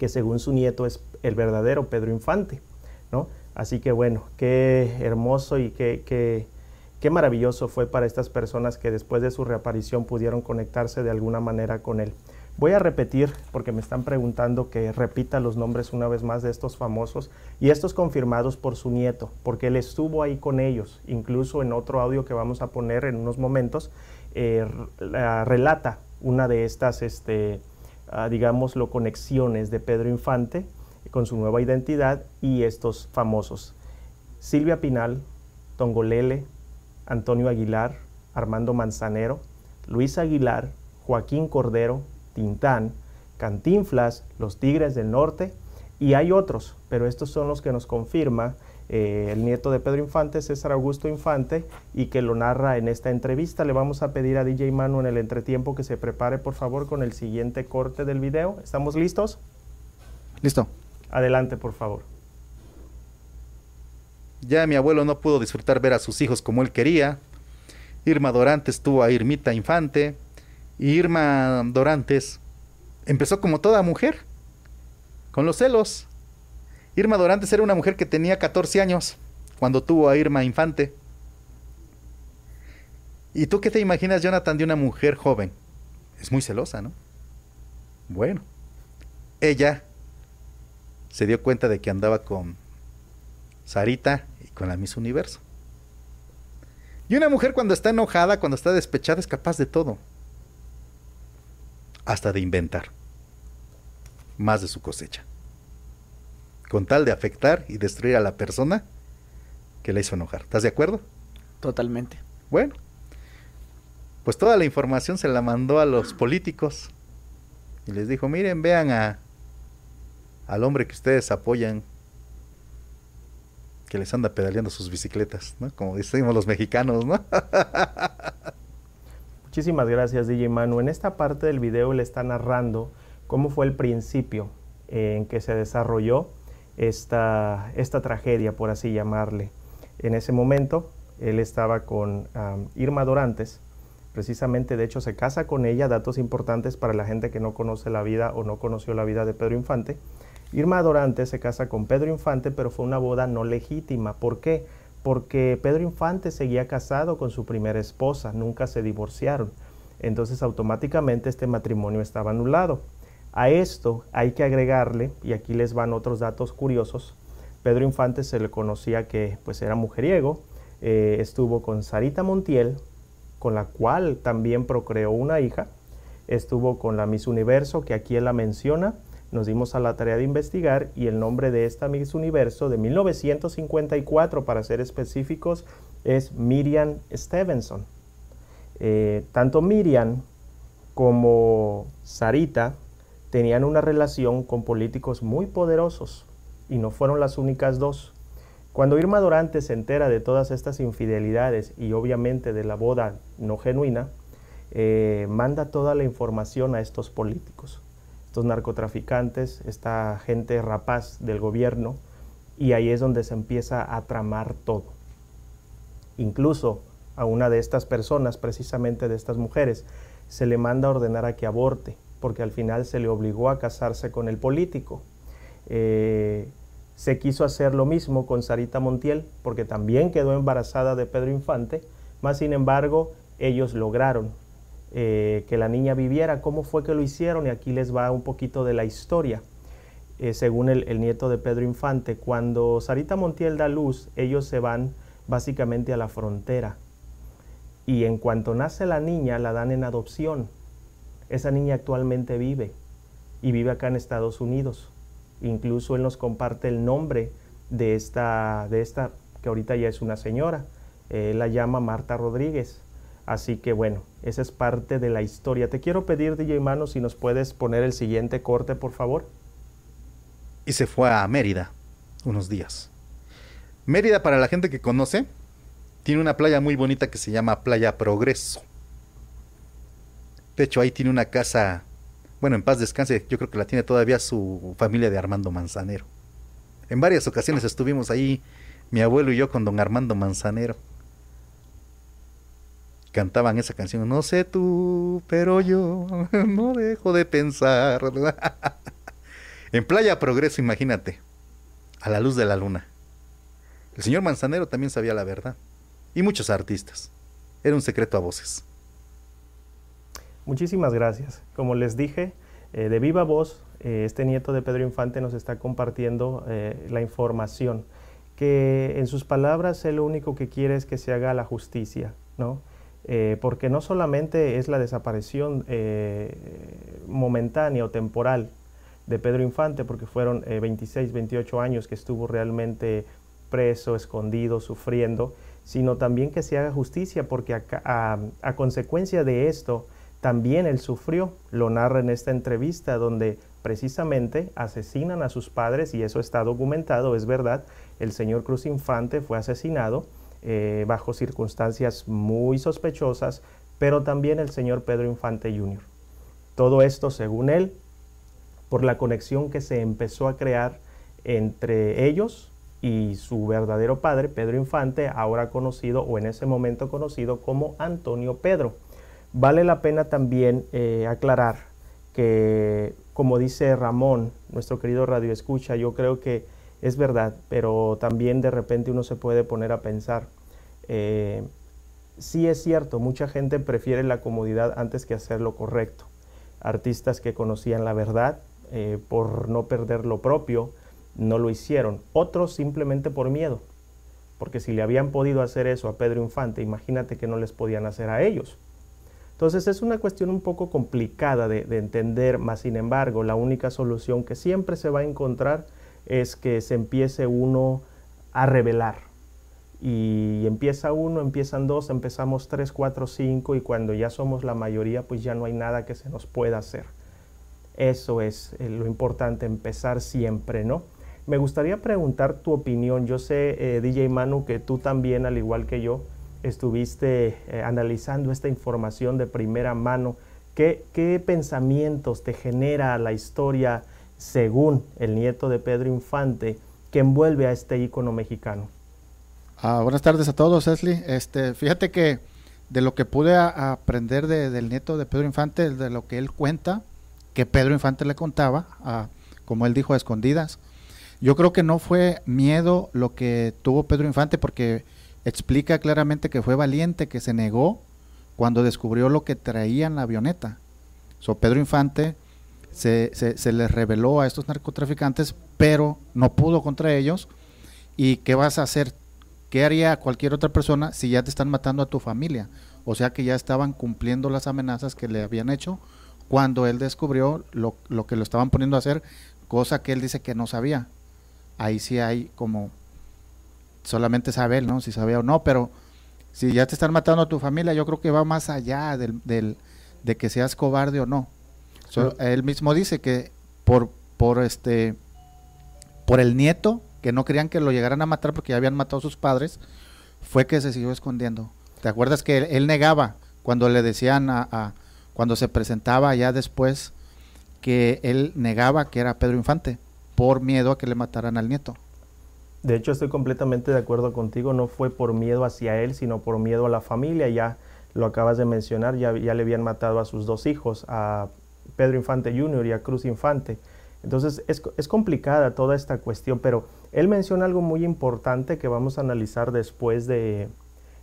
que según su nieto es el verdadero Pedro Infante, ¿no? Así que bueno, qué hermoso y qué, qué, qué maravilloso fue para estas personas que después de su reaparición pudieron conectarse de alguna manera con él. Voy a repetir, porque me están preguntando que repita los nombres una vez más de estos famosos y estos confirmados por su nieto, porque él estuvo ahí con ellos, incluso en otro audio que vamos a poner en unos momentos, eh, relata una de estas este, digámoslo, conexiones de Pedro Infante con su nueva identidad y estos famosos. Silvia Pinal, Tongolele, Antonio Aguilar, Armando Manzanero, Luis Aguilar, Joaquín Cordero, Tintán, Cantinflas, Los Tigres del Norte y hay otros, pero estos son los que nos confirma eh, el nieto de Pedro Infante, César Augusto Infante, y que lo narra en esta entrevista. Le vamos a pedir a DJ Manu en el entretiempo que se prepare, por favor, con el siguiente corte del video. ¿Estamos listos? Listo. Adelante, por favor. Ya mi abuelo no pudo disfrutar ver a sus hijos como él quería. Irma Dorantes tuvo a Irmita Infante. Y Irma Dorantes empezó como toda mujer, con los celos. Irma Dorantes era una mujer que tenía 14 años cuando tuvo a Irma Infante. ¿Y tú qué te imaginas, Jonathan, de una mujer joven? Es muy celosa, ¿no? Bueno, ella se dio cuenta de que andaba con Sarita y con la Miss Universo. Y una mujer cuando está enojada, cuando está despechada, es capaz de todo. Hasta de inventar. Más de su cosecha con tal de afectar y destruir a la persona que le hizo enojar. ¿Estás de acuerdo? Totalmente. Bueno, pues toda la información se la mandó a los políticos y les dijo, miren, vean a al hombre que ustedes apoyan que les anda pedaleando sus bicicletas, ¿no? Como decimos los mexicanos, ¿no? Muchísimas gracias, DJ Manu. En esta parte del video le está narrando cómo fue el principio en que se desarrolló esta, esta tragedia, por así llamarle. En ese momento, él estaba con Irma Dorantes, precisamente, de hecho, se casa con ella, datos importantes para la gente que no conoce la vida o no conoció la vida de Pedro Infante. Irma Dorantes se casa con Pedro Infante, pero fue una boda no legítima. ¿Por qué? Porque Pedro Infante seguía casado con su primera esposa, nunca se divorciaron. Entonces automáticamente este matrimonio estaba anulado. A esto hay que agregarle, y aquí les van otros datos curiosos, Pedro Infante se le conocía que pues era mujeriego, eh, estuvo con Sarita Montiel, con la cual también procreó una hija, estuvo con la Miss Universo, que aquí él la menciona, nos dimos a la tarea de investigar y el nombre de esta Miss Universo de 1954, para ser específicos, es Miriam Stevenson. Eh, tanto Miriam como Sarita tenían una relación con políticos muy poderosos y no fueron las únicas dos. Cuando Irma Dorante se entera de todas estas infidelidades y obviamente de la boda no genuina, eh, manda toda la información a estos políticos, estos narcotraficantes, esta gente rapaz del gobierno, y ahí es donde se empieza a tramar todo. Incluso a una de estas personas, precisamente de estas mujeres, se le manda a ordenar a que aborte, porque al final se le obligó a casarse con el político. Eh, se quiso hacer lo mismo con Sarita Montiel, porque también quedó embarazada de Pedro Infante, más sin embargo ellos lograron eh, que la niña viviera. ¿Cómo fue que lo hicieron? Y aquí les va un poquito de la historia. Eh, según el, el, nieto de Pedro Infante, cuando Sarita Montiel da luz, ellos se van básicamente a la frontera. Y en cuanto nace la niña, la dan en adopción. Esa niña actualmente vive y vive acá en Estados Unidos. Incluso él nos comparte el nombre de esta, de esta que ahorita ya es una señora. Él la llama Marta Rodríguez. Así que bueno, esa es parte de la historia. Te quiero pedir, DJ Mano, si nos puedes poner el siguiente corte, por favor. Y se fue a Mérida unos días. Mérida, para la gente que conoce, tiene una playa muy bonita que se llama Playa Progreso. De hecho, ahí tiene una casa, bueno, en paz descanse, yo creo que la tiene todavía su familia de Armando Manzanero. En varias ocasiones estuvimos ahí, mi abuelo y yo, con don Armando Manzanero. Cantaban esa canción, no sé tú, pero yo no dejo de pensar. en Playa Progreso, imagínate, a la luz de la luna. El señor Manzanero también sabía la verdad. Y muchos artistas. Era un secreto a voces. Muchísimas gracias. Como les dije, eh, de viva voz, eh, este nieto de Pedro Infante nos está compartiendo eh, la información, que en sus palabras él lo único que quiere es que se haga la justicia, ¿no? porque no solamente es la desaparición momentánea o temporal de Pedro Infante, porque fueron 26, 28 años que estuvo realmente preso, escondido, sufriendo, sino también que se haga justicia, porque a, a, consecuencia de esto, también él sufrió, lo narra en esta entrevista, donde precisamente asesinan a sus padres, y eso está documentado, es verdad, el señor Cruz Infante fue asesinado eh, bajo circunstancias muy sospechosas, pero también el señor Pedro Infante Jr. Todo esto, según él, por la conexión que se empezó a crear entre ellos, y su verdadero padre, Pedro Infante, ahora conocido o en ese momento conocido como Antonio Pedro. Vale la pena también eh, aclarar que, como dice Ramón, nuestro querido Radio Escucha, yo creo que es verdad, pero también de repente uno se puede poner a pensar. Eh, sí es cierto, mucha gente prefiere la comodidad antes que hacer lo correcto. Artistas que conocían la verdad eh, por no perder lo propio, no lo hicieron. Otros simplemente por miedo. Porque si le habían podido hacer eso a Pedro Infante, imagínate que no les podían hacer a ellos. Entonces es una cuestión un poco complicada de, entender, más sin embargo, la única solución que siempre se va a encontrar es que se empiece uno a revelar. Y empieza uno, empiezan dos, empezamos tres, cuatro, cinco, y cuando ya somos la mayoría, pues ya no hay nada que se nos pueda hacer. Eso es eh, lo importante, empezar siempre, ¿no? Me gustaría preguntar tu opinión. Yo sé, eh, DJ Manu, que tú también, al igual que yo, estuviste eh, analizando esta información de primera mano. ¿Qué, ¿Qué, pensamientos te genera la historia según el nieto de Pedro Infante que envuelve a este ícono mexicano? Ah, buenas tardes a todos, Esli. Este, fíjate que de lo que pude aprender del nieto de Pedro Infante, de lo que él cuenta, que Pedro Infante le contaba, a, como él dijo, a escondidas, yo creo que no fue miedo lo que tuvo Pedro Infante porque explica claramente que fue valiente, que se negó cuando descubrió lo que traía en la avioneta. So, Pedro Infante se, se, les reveló a estos narcotraficantes, pero no pudo contra ellos. ¿Y qué vas a hacer? ¿Qué haría cualquier otra persona si ya te están matando a tu familia? O sea que ya estaban cumpliendo las amenazas que le habían hecho cuando él descubrió lo, lo que lo estaban poniendo a hacer, cosa que él dice que no sabía ahí sí hay como solamente saber, ¿no? Si sabía o no, pero si ya te están matando a tu familia, yo creo que va más allá del, del de que seas cobarde o no. él mismo dice que por, por este por el nieto, que no querían que lo llegaran a matar porque ya habían matado a sus padres, fue que se siguió escondiendo. ¿Te acuerdas que él, negaba cuando le decían a, a, cuando se presentaba ya después que él negaba que era Pedro Infante? por miedo a que le mataran al nieto. De hecho, estoy completamente de acuerdo contigo, no fue por miedo hacia él, sino por miedo a la familia, ya lo acabas de mencionar, ya, le habían matado a sus dos hijos, a Pedro Infante Jr. y a Cruz Infante. Entonces es, es, complicada toda esta cuestión, pero él menciona algo muy importante que vamos a analizar después de,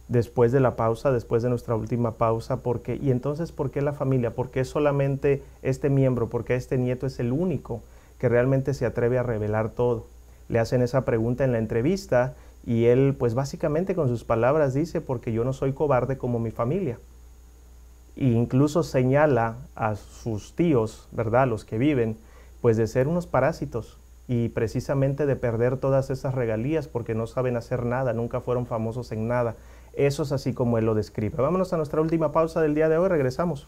después de la pausa, después de nuestra última pausa, porque y entonces ¿por qué la familia? ¿Por qué solamente este miembro? ¿Por qué este nieto es el único que realmente se atreve a revelar todo? Le hacen esa pregunta en la entrevista y él pues básicamente con sus palabras dice porque yo no soy cobarde como mi familia. E incluso señala a sus tíos, ¿verdad? Los que viven, pues de ser unos parásitos, y precisamente de perder todas esas regalías porque no saben hacer nada, nunca fueron famosos en nada. Eso es así como él lo describe. Vámonos a nuestra última pausa del día de hoy, regresamos.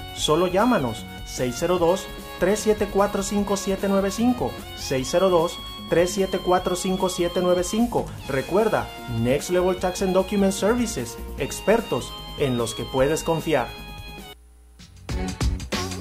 Solo llámanos 602-374-5795. 602-374-5795. Recuerda, Next Level Tax and Document Services, expertos en los que puedes confiar.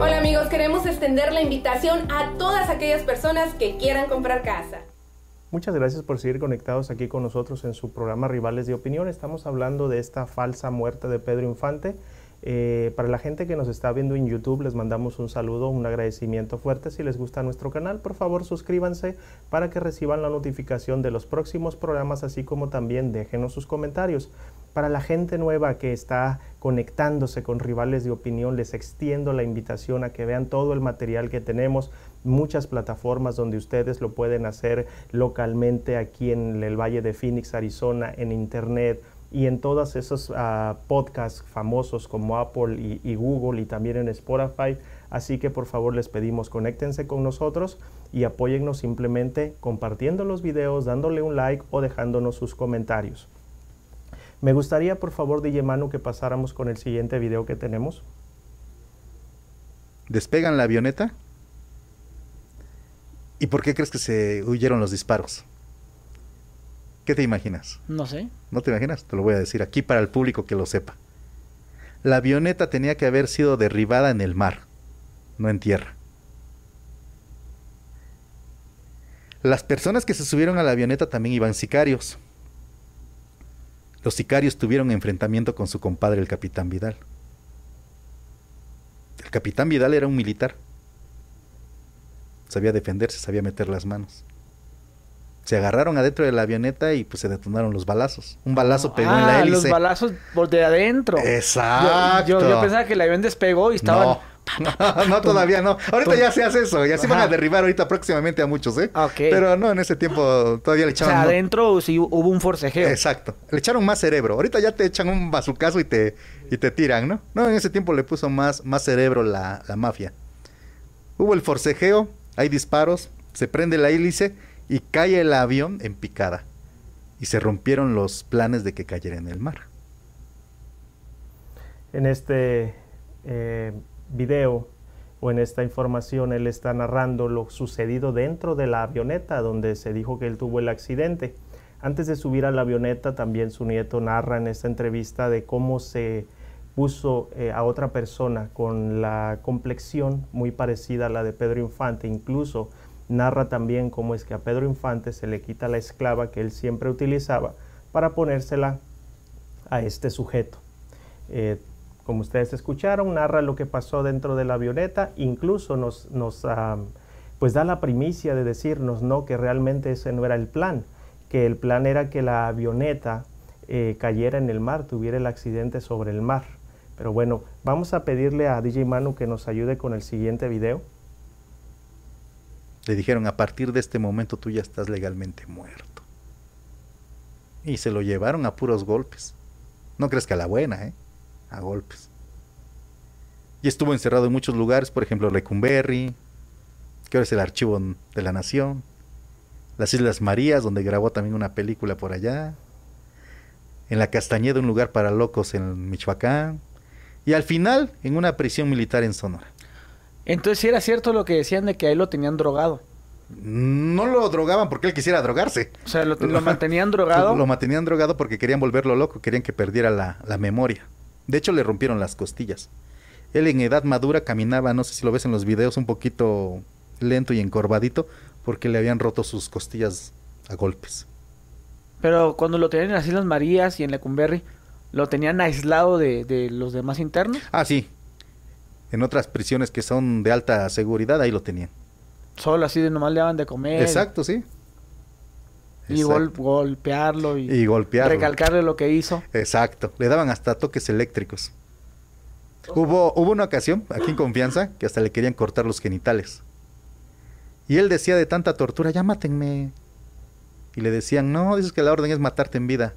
Hola amigos, queremos extender la invitación a todas aquellas personas que quieran comprar casa. Muchas gracias por seguir conectados aquí con nosotros en su programa Rivales de Opinión. Estamos hablando de esta falsa muerte de Pedro Infante. Eh, para la gente que nos está viendo en YouTube, les mandamos un saludo, un agradecimiento fuerte. Si les gusta nuestro canal, por favor suscríbanse para que reciban la notificación de los próximos programas, así como también déjenos sus comentarios. Para la gente nueva que está conectándose con rivales de opinión, les extiendo la invitación a que vean todo el material que tenemos, muchas plataformas donde ustedes lo pueden hacer localmente aquí en el Valle de Phoenix, Arizona, en Internet y en todos esos ah, podcasts famosos como Apple y, y Google y también en Spotify. Así que por favor les pedimos conéctense con nosotros y apóyennos simplemente compartiendo los videos, dándole un like o dejándonos sus comentarios. Me gustaría, por favor, DJ Manu, que pasáramos con el siguiente video que tenemos. Despegan la avioneta. ¿Y por qué crees que se huyeron los disparos? ¿Qué te imaginas? No sé. ¿No te imaginas? Te lo voy a decir aquí para el público que lo sepa. La avioneta tenía que haber sido derribada en el mar, no en tierra. Las personas que se subieron a la avioneta también iban sicarios. Los sicarios tuvieron enfrentamiento con su compadre el capitán Vidal. El capitán Vidal era un militar. Sabía defenderse, sabía meter las manos. Se agarraron adentro de la avioneta y pues se detonaron los balazos. Un balazo pegó en la Ah, hélice. los balazos por de adentro. Exacto. Yo, yo- yo pensaba que el avión despegó y estaban... No. no, todavía no. Ahorita ya se hace eso. Y así van a derribar ahorita próximamente a muchos, ¿eh? Ok. Pero no, en ese tiempo todavía le O sea, adentro sí hubo un forcejeo. Exacto. Le echaron más cerebro. Ahorita ya te echan un bazucazo y te, y te tiran, ¿no? No, en ese tiempo le puso más, más cerebro la, la mafia. Hubo el forcejeo, hay disparos, se prende la hélice y cae el avión en picada. y se rompieron los planes de que cayera en el mar. En este eh, video o en esta información él está narrando lo sucedido dentro de la avioneta donde se dijo que él tuvo el accidente. Antes de subir a la avioneta también su nieto narra en esta entrevista de cómo se puso eh, a otra persona con la complexión muy parecida a la de Pedro Infante, incluso narra también cómo es que a Pedro Infante se le quita la esclava que él siempre utilizaba para ponérsela a este sujeto. Eh, como ustedes escucharon, narra lo que pasó dentro de la avioneta, incluso nos, nos ah, pues da la primicia de decirnos no que realmente ese no era el plan, que el plan era que la avioneta eh, cayera en el mar, tuviera el accidente sobre el mar. Pero bueno, vamos a pedirle a DJ Manu que nos ayude con el siguiente video. Le dijeron, a partir de este momento tú ya estás legalmente muerto. Y se lo llevaron a puros golpes. No crees que a la buena, ¿eh? A golpes. Y estuvo encerrado en muchos lugares, por ejemplo, Lecumberri, que ahora es el Archivo de la Nación, las Islas Marías, donde grabó también una película por allá, en la Castañeda, un lugar para locos en Michoacán, y al final en una prisión militar en Sonora. Entonces, si era cierto lo que decían de que a él lo tenían drogado. No lo drogaban porque él quisiera drogarse. O sea, lo, mantenían drogado. Lo, mantenían drogado porque querían volverlo loco, querían que perdiera la, la, memoria. De hecho, le rompieron las costillas. Él en edad madura caminaba, no sé si lo ves en los videos, un poquito lento y encorvadito, porque le habían roto sus costillas a golpes. Pero cuando lo tenían en las Islas Marías y en Lecumberri, ¿lo tenían aislado de, de los demás internos? Ah, sí, en otras prisiones que son de alta seguridad, ahí lo tenían. Solo así de nomás le daban de comer. Exacto, sí. Y golpearlo y, y golpearlo. recalcarle lo que hizo. Exacto. Le daban hasta toques eléctricos. Hubo, hubo una ocasión, aquí en confianza, que hasta le querían cortar los genitales. Y él decía de tanta tortura, ya mátenme. Y le decían, no, dices que la orden es matarte en vida.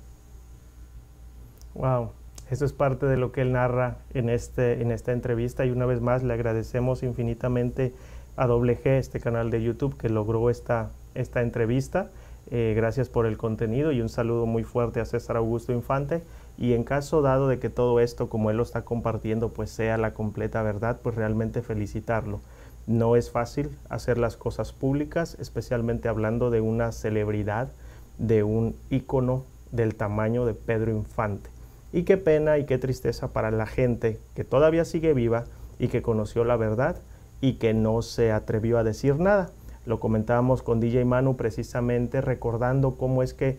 Wow. Eso es parte de lo que él narra en, este, en esta entrevista y una vez más le agradecemos infinitamente a WG, este canal de YouTube que logró esta, esta entrevista. Eh, gracias por el contenido y un saludo muy fuerte a César Augusto Infante. Y en caso dado de que todo esto, como él lo está compartiendo, pues sea la completa verdad, pues realmente felicitarlo. No es fácil hacer las cosas públicas, especialmente hablando de una celebridad, de un ícono del tamaño de Pedro Infante. Y qué pena y qué tristeza para la gente que todavía sigue viva y que conoció la verdad y que no se atrevió a decir nada. Lo comentábamos con DJ Manu precisamente recordando cómo es que,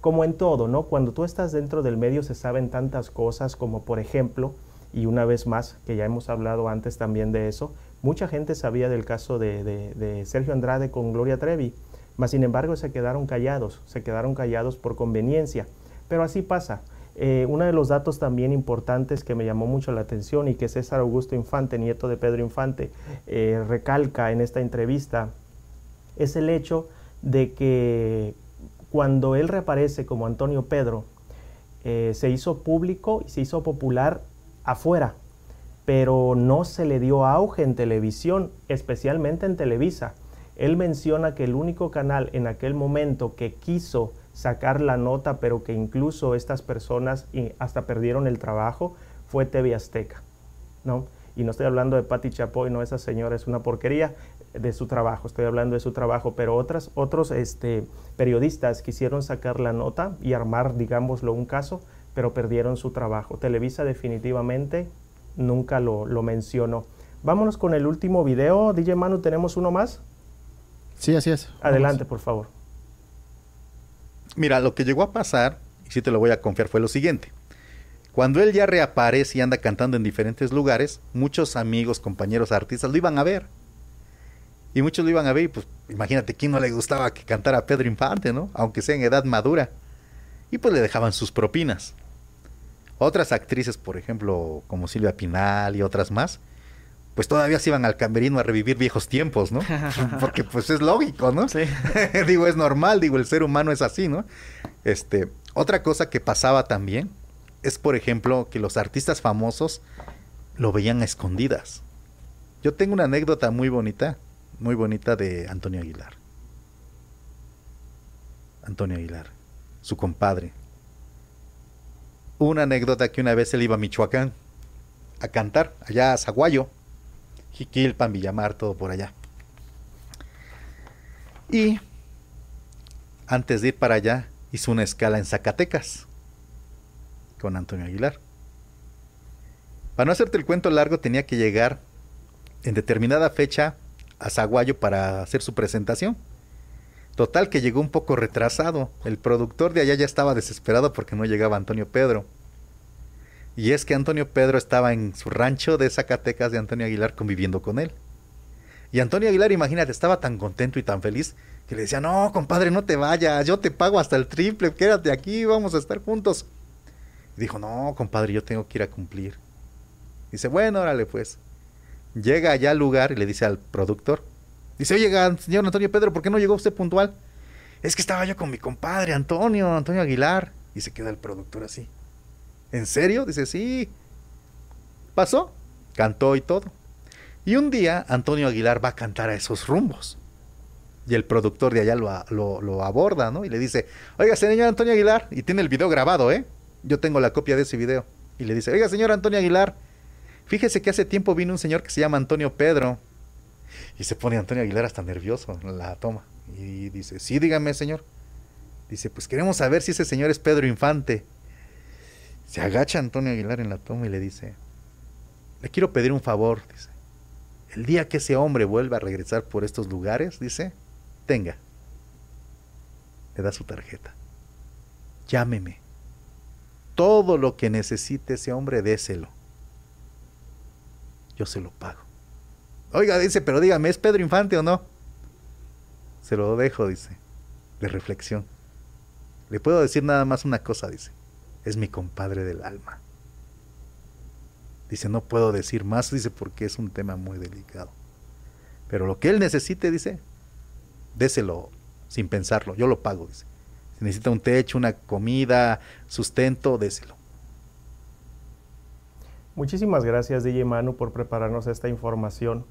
como en todo, ¿no? Cuando tú estás dentro del medio se saben tantas cosas como por ejemplo, y una vez más, que ya hemos hablado antes también de eso, mucha gente sabía del caso de, de Sergio Andrade con Gloria Trevi, mas sin embargo se quedaron callados, se quedaron callados por conveniencia. Pero así pasa. Eh, uno de los datos también importantes que me llamó mucho la atención y que César Augusto Infante, nieto de Pedro Infante, eh, recalca en esta entrevista es el hecho de que cuando él reaparece como Antonio Pedro, eh, se hizo público y se hizo popular afuera, pero no se le dio auge en televisión, especialmente en Televisa. Él menciona que el único canal en aquel momento que quiso sacar la nota, pero que incluso estas personas hasta perdieron el trabajo, fue TV Azteca, ¿no? Y no estoy hablando de Patti Chapoy, no, esa señora es una porquería de su trabajo, estoy hablando de su trabajo, pero otras, otros este, periodistas quisieron sacar la nota y armar, digámoslo, un caso, pero perdieron su trabajo. Televisa definitivamente nunca lo, lo mencionó. Vámonos con el último video. DJ Manu, ¿tenemos uno más? Sí, así es. Adelante, por favor. Mira, lo que llegó a pasar, y si te lo voy a confiar, fue lo siguiente. Cuando él ya reaparece y anda cantando en diferentes lugares, muchos amigos, compañeros, artistas lo iban a ver. Y muchos lo iban a ver y pues imagínate quién no le gustaba que cantara Pedro Infante, ¿no? Aunque sea en edad madura. Y pues le dejaban sus propinas. Otras actrices, por ejemplo, como Silvia Pinal y otras más, pues todavía se iban al camerino a revivir viejos tiempos, ¿no? Porque pues es lógico, ¿no? Sí. digo, es normal, digo, el ser humano es así, ¿no? Este, otra cosa que pasaba también es, por ejemplo, que los artistas famosos lo veían a escondidas. Yo tengo una anécdota muy bonita, muy bonita de Antonio Aguilar. Antonio Aguilar. su compadre. Una anécdota que una vez él iba a Michoacán a cantar, allá a Zaguayo, Jiquilpan, Villamar, todo por allá. Y antes de ir para allá, hizo una escala en Zacatecas con Antonio Aguilar. Para no hacerte el cuento largo, tenía que llegar en determinada fecha a Zaguayo para hacer su presentación. Total que llegó un poco retrasado. El productor de allá ya estaba desesperado porque no llegaba Antonio Pedro. Y es que Antonio Pedro estaba en su rancho de Zacatecas de Antonio Aguilar conviviendo con él. Y Antonio Aguilar, imagínate, estaba tan contento y tan feliz que le decía, no, compadre, no te vayas, yo te pago hasta el triple, quédate aquí, vamos a estar juntos. Y dijo, no, compadre, yo tengo que ir a cumplir. Dice, bueno, órale pues. Llega allá al lugar y le dice al productor, dice, oye, señor Antonio Pedro, ¿por qué no llegó usted puntual? Es que estaba yo con mi compadre, Antonio, Antonio Aguilar. Y se queda el productor así. ¿En serio? Dice, sí. Pasó, cantó y todo. Y un día Antonio Aguilar va a cantar a esos rumbos. Y el productor de allá lo, lo, aborda, ¿no? Y le dice, oiga, señor Antonio Aguilar, y tiene el video grabado, ¿eh? Yo tengo la copia de ese video. Y le dice, oiga, señor Antonio Aguilar, fíjese que hace tiempo vino un señor que se llama Antonio Pedro. Y se pone Antonio Aguilar hasta nervioso la toma. Y dice, sí, dígame, señor. Dice, pues queremos saber si ese señor es Pedro Infante. Se agacha Antonio Aguilar en la toma y le dice, le quiero pedir un favor, dice. El día que ese hombre vuelva a regresar por estos lugares, dice, tenga. Le da su tarjeta. Llámeme. Todo lo que necesite ese hombre, déselo. Yo se lo pago. Oiga, dice, pero dígame, ¿es Pedro Infante o no? Se lo dejo, dice, de reflexión. Le puedo decir nada más una cosa, dice es mi compadre del alma. Dice, no puedo decir más, dice, porque es un tema muy delicado. Pero lo que él necesite, dice, déselo sin pensarlo, yo lo pago, dice. Si necesita un techo, una comida, sustento, déselo. Muchísimas gracias, DJ Manu, por prepararnos esta información.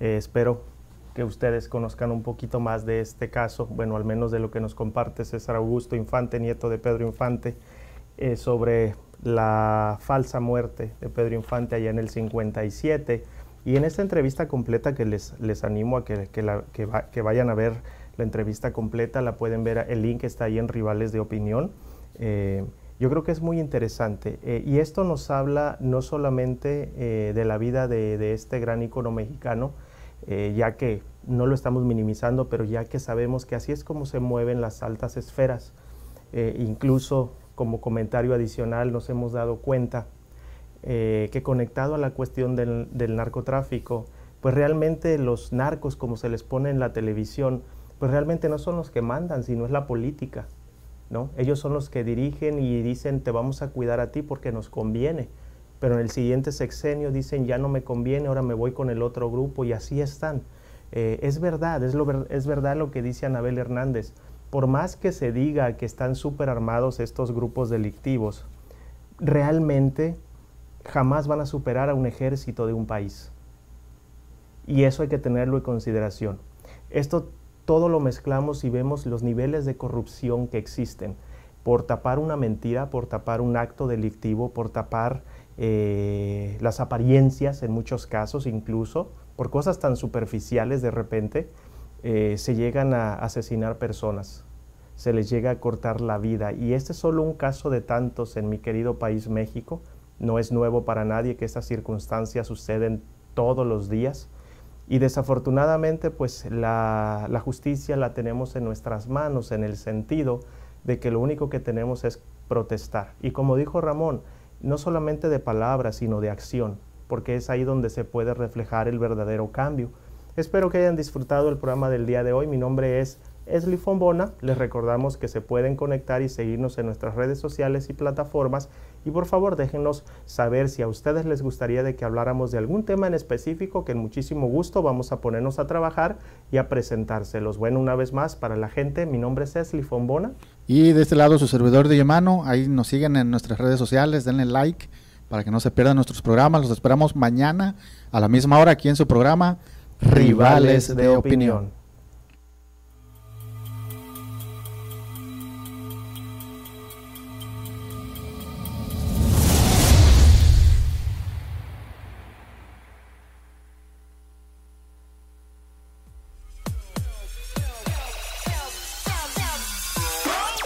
Eh, espero que ustedes conozcan un poquito más de este caso, bueno, al menos de lo que nos comparte César Augusto Infante, nieto de Pedro Infante. Eh, sobre la falsa muerte de Pedro Infante allá en el 57. Y en esta entrevista completa que les, les animo a que, que, vayan a ver la entrevista completa, la pueden ver, el link está ahí en Rivales de Opinión. Eh, yo creo que es muy interesante. Eh, y esto nos habla no solamente de la vida de, este gran icono mexicano, ya que no lo estamos minimizando, pero ya que sabemos que así es como se mueven las altas esferas. incluso como comentario adicional nos hemos dado cuenta eh, que conectado a la cuestión del, narcotráfico, pues realmente los narcos, como se les pone en la televisión, pues realmente no son los que mandan, sino es la política. ¿No? Ellos son los que dirigen y dicen te vamos a cuidar a ti porque nos conviene. Pero en el siguiente sexenio dicen ya no me conviene, ahora me voy con el otro grupo y así están. Eh, es verdad, es, lo, es verdad lo que dice Anabel Hernández por más que se diga que están súper armados estos grupos delictivos, realmente jamás van a superar a un ejército de un país. Y eso hay que tenerlo en consideración. Esto todo lo mezclamos y vemos los niveles de corrupción que existen por tapar una mentira, por tapar un acto delictivo, por tapar eh, las apariencias en muchos casos incluso, por cosas tan superficiales de repente, eh, se llegan a asesinar personas, se les llega a cortar la vida. Y este es solo un caso de tantos en mi querido país México. No es nuevo para nadie que estas circunstancias suceden todos los días. Y desafortunadamente, pues la, justicia la tenemos en nuestras manos en el sentido de que lo único que tenemos es protestar. Y como dijo Ramón, no solamente de palabras, sino de acción, porque es ahí donde se puede reflejar el verdadero cambio. Espero que hayan disfrutado el programa del día de hoy. Mi nombre es Esli Fombona. Les recordamos que se pueden conectar y seguirnos en nuestras redes sociales y plataformas. Y por favor déjenos saber si a ustedes les gustaría de que habláramos de algún tema en específico que en muchísimo gusto vamos a ponernos a trabajar y a presentárselos. Bueno, una vez más para la gente, mi nombre es Esli Fombona. Y de este lado su servidor de mano, ahí nos siguen en nuestras redes sociales, denle like para que no se pierdan nuestros programas. Los esperamos mañana a la misma hora aquí en su programa rivales de opinión.